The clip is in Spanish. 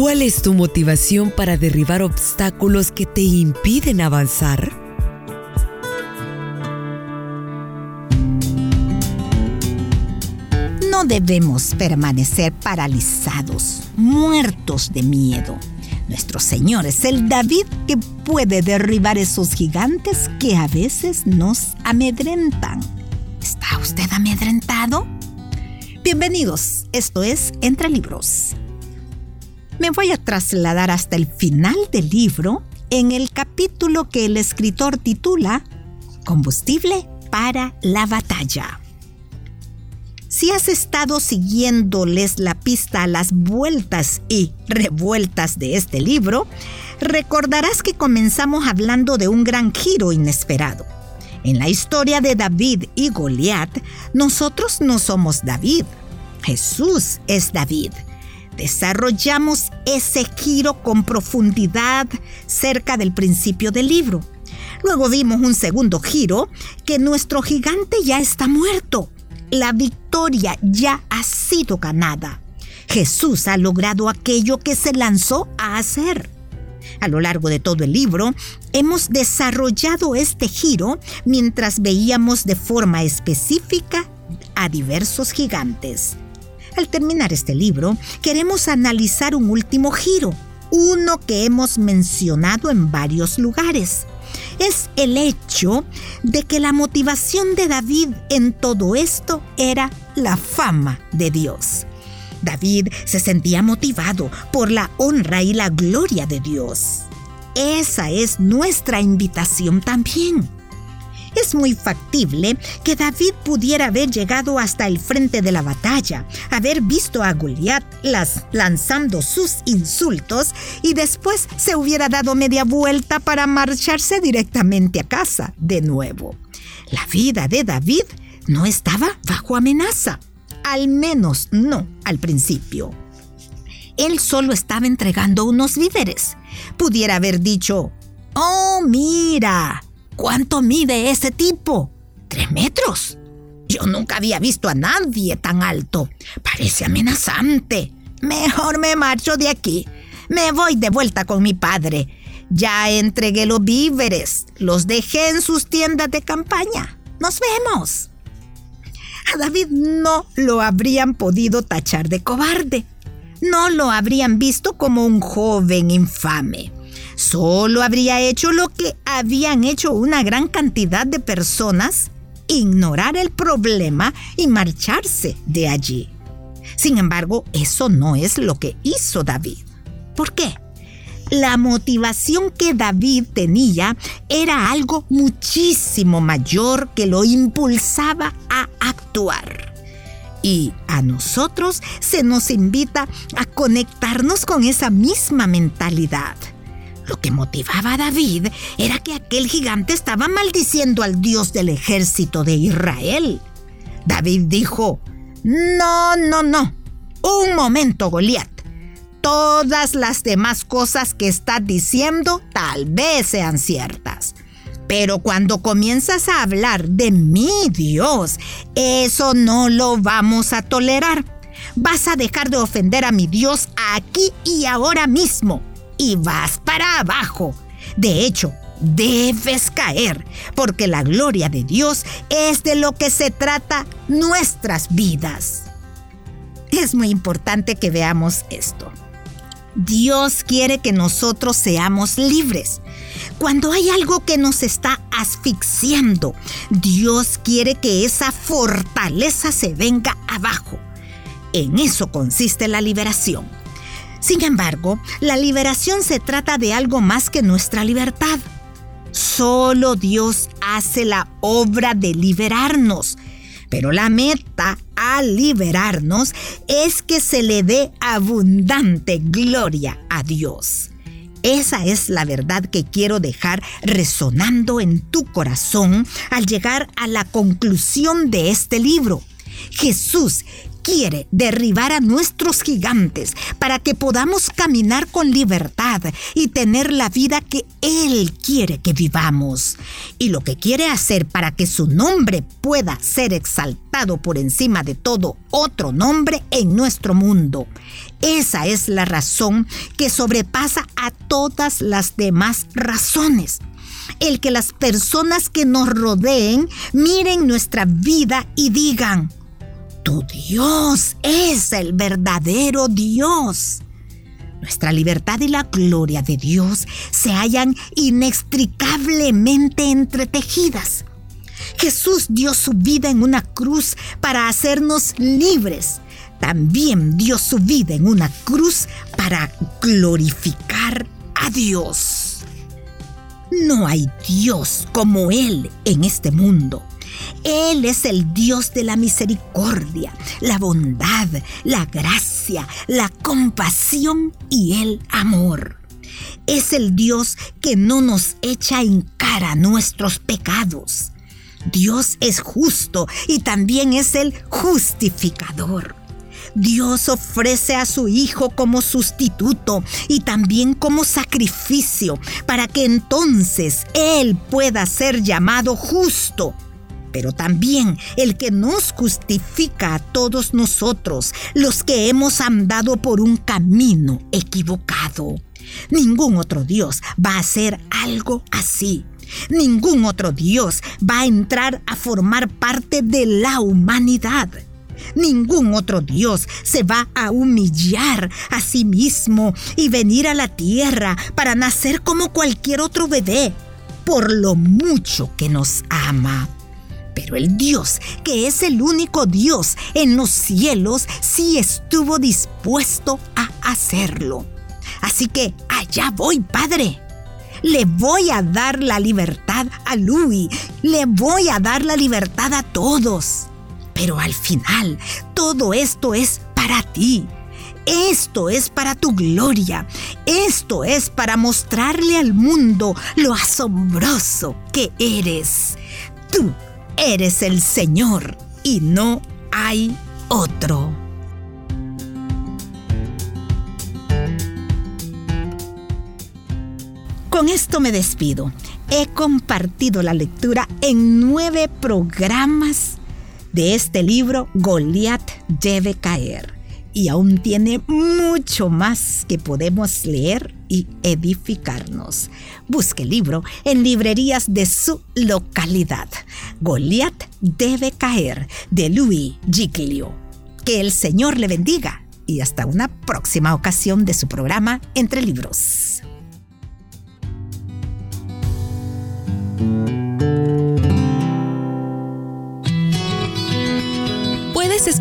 ¿Cuál es tu motivación para derribar obstáculos que te impiden avanzar? No debemos permanecer paralizados, muertos de miedo. Nuestro Señor es el David que puede derribar esos gigantes que a veces nos amedrentan. ¿Está usted amedrentado? Bienvenidos, esto es Entre Libros. Me voy a trasladar hasta el final del libro en el capítulo que el escritor titula Combustible para la batalla. Si has estado siguiéndoles la pista a las vueltas y revueltas de este libro, recordarás que comenzamos hablando de un gran giro inesperado en la historia de David y Goliat, nosotros no somos David. Jesús es David. Desarrollamos ese giro con profundidad cerca del principio del libro. Luego vimos un segundo giro que nuestro gigante ya está muerto. La victoria ya ha sido ganada. Jesús ha logrado aquello que se lanzó a hacer. A lo largo de todo el libro, hemos desarrollado este giro mientras veíamos de forma específica a diversos gigantes. Al terminar este libro, queremos analizar un último giro, uno que hemos mencionado en varios lugares. Es el hecho de que la motivación de David en todo esto era la fama de Dios. David se sentía motivado por la honra y la gloria de Dios. Esa es nuestra invitación también. Es muy factible que David pudiera haber llegado hasta el frente de la batalla, haber visto a Goliat lanzando sus insultos y después se hubiera dado media vuelta para marcharse directamente a casa de nuevo. La vida de David no estaba bajo amenaza al menos no al principio. Él solo estaba entregando unos víveres. Pudiera haber dicho, oh, mira, ¿cuánto mide ese tipo? Tres metros. Yo nunca había visto a nadie tan alto. Parece amenazante. Mejor me marcho de aquí. Me voy de vuelta con mi padre. Ya entregué los víveres. Los dejé en sus tiendas de campaña. Nos vemos a David no lo habrían podido tachar de cobarde. No lo habrían visto como un joven infame. Solo habría hecho lo que habían hecho una gran cantidad de personas, ignorar el problema y marcharse de allí. Sin embargo, eso no es lo que hizo David. ¿Por qué? la motivación que David tenía era algo muchísimo mayor que lo impulsaba a actuar. Y a nosotros se nos invita a conectarnos con esa misma mentalidad. Lo que motivaba a David era que aquel gigante estaba maldiciendo al Dios del ejército de Israel. David dijo, no, no, no. Un momento, Goliat todas las demás cosas que estás diciendo tal vez sean ciertas. Pero cuando comienzas a hablar de mi Dios, eso no lo vamos a tolerar. Vas a dejar de ofender a mi Dios aquí y ahora mismo. Y vas para abajo. De hecho, debes caer, porque la gloria de Dios es de lo que se trata nuestras vidas. Es muy importante que veamos esto. Dios quiere que nosotros seamos libres. Cuando hay algo que nos está asfixiando, Dios quiere que esa fortaleza se venga abajo. En eso consiste la liberación. Sin embargo, la liberación se trata de algo más que nuestra libertad. Solo Dios hace la obra de liberarnos. Pero la meta al liberarnos es que se le dé abundante gloria a Dios. Esa es la verdad que quiero dejar resonando en tu corazón al llegar a la conclusión de este libro. Jesús quiere derribar a nuestros gigantes para que podamos caminar con libertad y tener la vida que Él quiere que vivamos. Y lo que quiere hacer para que su nombre pueda ser exaltado por encima de todo otro nombre en nuestro mundo. Esa es la razón que sobrepasa a todas las demás razones el que las personas que nos rodeen miren nuestra vida y digan, tu Dios es el verdadero Dios. Nuestra libertad y la gloria de Dios se hallan inextricablemente entretejidas. Jesús dio su vida en una cruz para hacernos libres. También dio su vida en una cruz para glorificar a Dios. No hay Dios como Él en este mundo. Él es el Dios de la misericordia, la bondad, la gracia, la compasión y el amor. Es el Dios que no nos echa en cara nuestros pecados. Dios es justo y también es el justificador. Dios ofrece a su Hijo como sustituto y también como sacrificio para que entonces Él pueda ser llamado justo. Pero también el que nos justifica a todos nosotros, los que hemos andado por un camino equivocado. Ningún otro Dios va a hacer algo así. Ningún otro Dios va a entrar a formar parte de la humanidad. Ningún otro Dios se va a humillar a sí mismo y venir a la tierra para nacer como cualquier otro bebé, por lo mucho que nos ama. Pero el Dios, que es el único Dios en los cielos, sí estuvo dispuesto a hacerlo. Así que allá voy, Padre. Le voy a dar la libertad a Louis. Le voy a dar la libertad a todos. Pero al final, todo esto es para ti. Esto es para tu gloria. Esto es para mostrarle al mundo lo asombroso que eres. Tú eres el Señor y no hay otro. Con esto me despido. He compartido la lectura en nueve programas de este libro, Goliat debe caer. Y aún tiene mucho más que podemos leer y edificarnos. Busque el libro en librerías de su localidad. Goliat debe caer, de Louis Giglio. Que el Señor le bendiga y hasta una próxima ocasión de su programa Entre Libros.